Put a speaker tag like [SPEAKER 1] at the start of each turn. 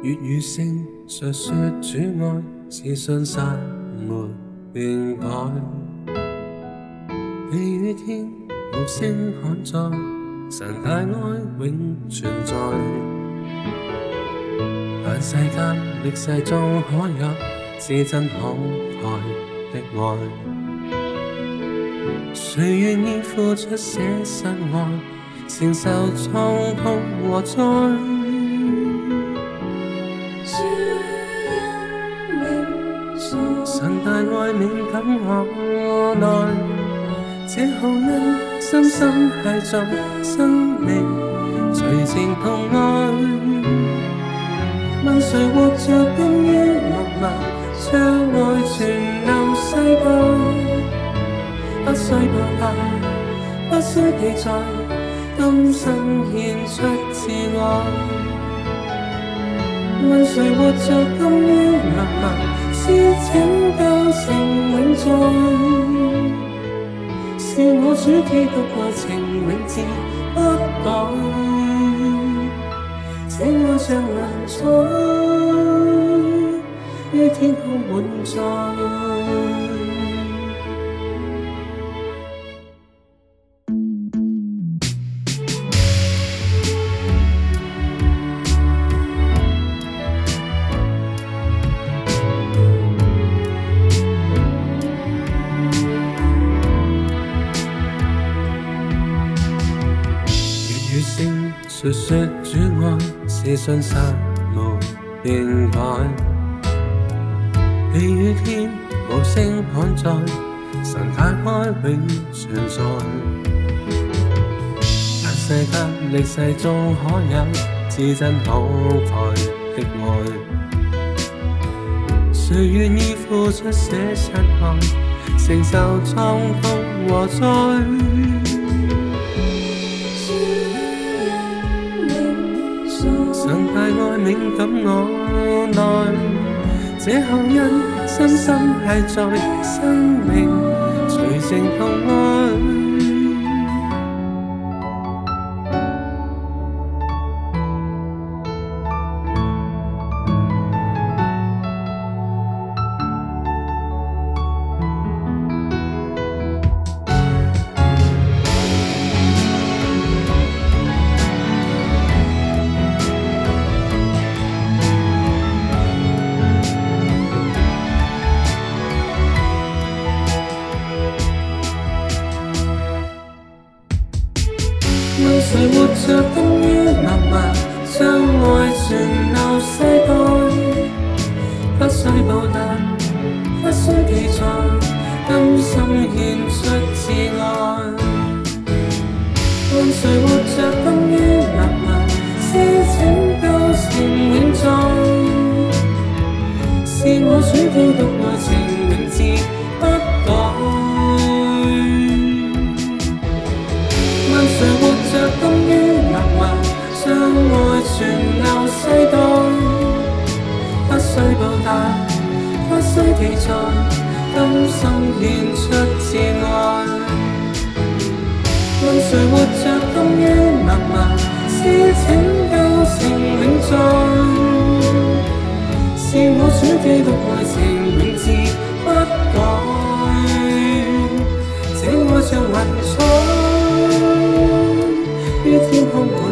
[SPEAKER 1] 粤语声述说主爱，自信心没变改。地与天无声看在，神大爱永存在。但世间历世怎可有，是真慷慨的爱。谁愿意付出舍身爱，承受创痛和灾？爱敏感我奈，这好因深深系在生命，随情同爱？问谁活着甘于默默？窗外全流世北，不需博大，不需记载，今生献出自我。问谁活着甘于默默？只请到情永在，是我主题独挂情永志不改。相爱像难取，于天空满载。谁说主爱是信实无变改？地与天无声看在，神太开永存在。但世间历世中可有至真可爱的爱？谁愿意付出些失望，承受创痛和罪？敏感我内，这后因深深系在生命，随情共爱。谁活着等于默默将爱情留世代？不需报答。記載，今生獻出至愛。問誰活着甘於默默，是拯救成永在？是我主基督愛情永志不改，這愛像雲彩，於天空。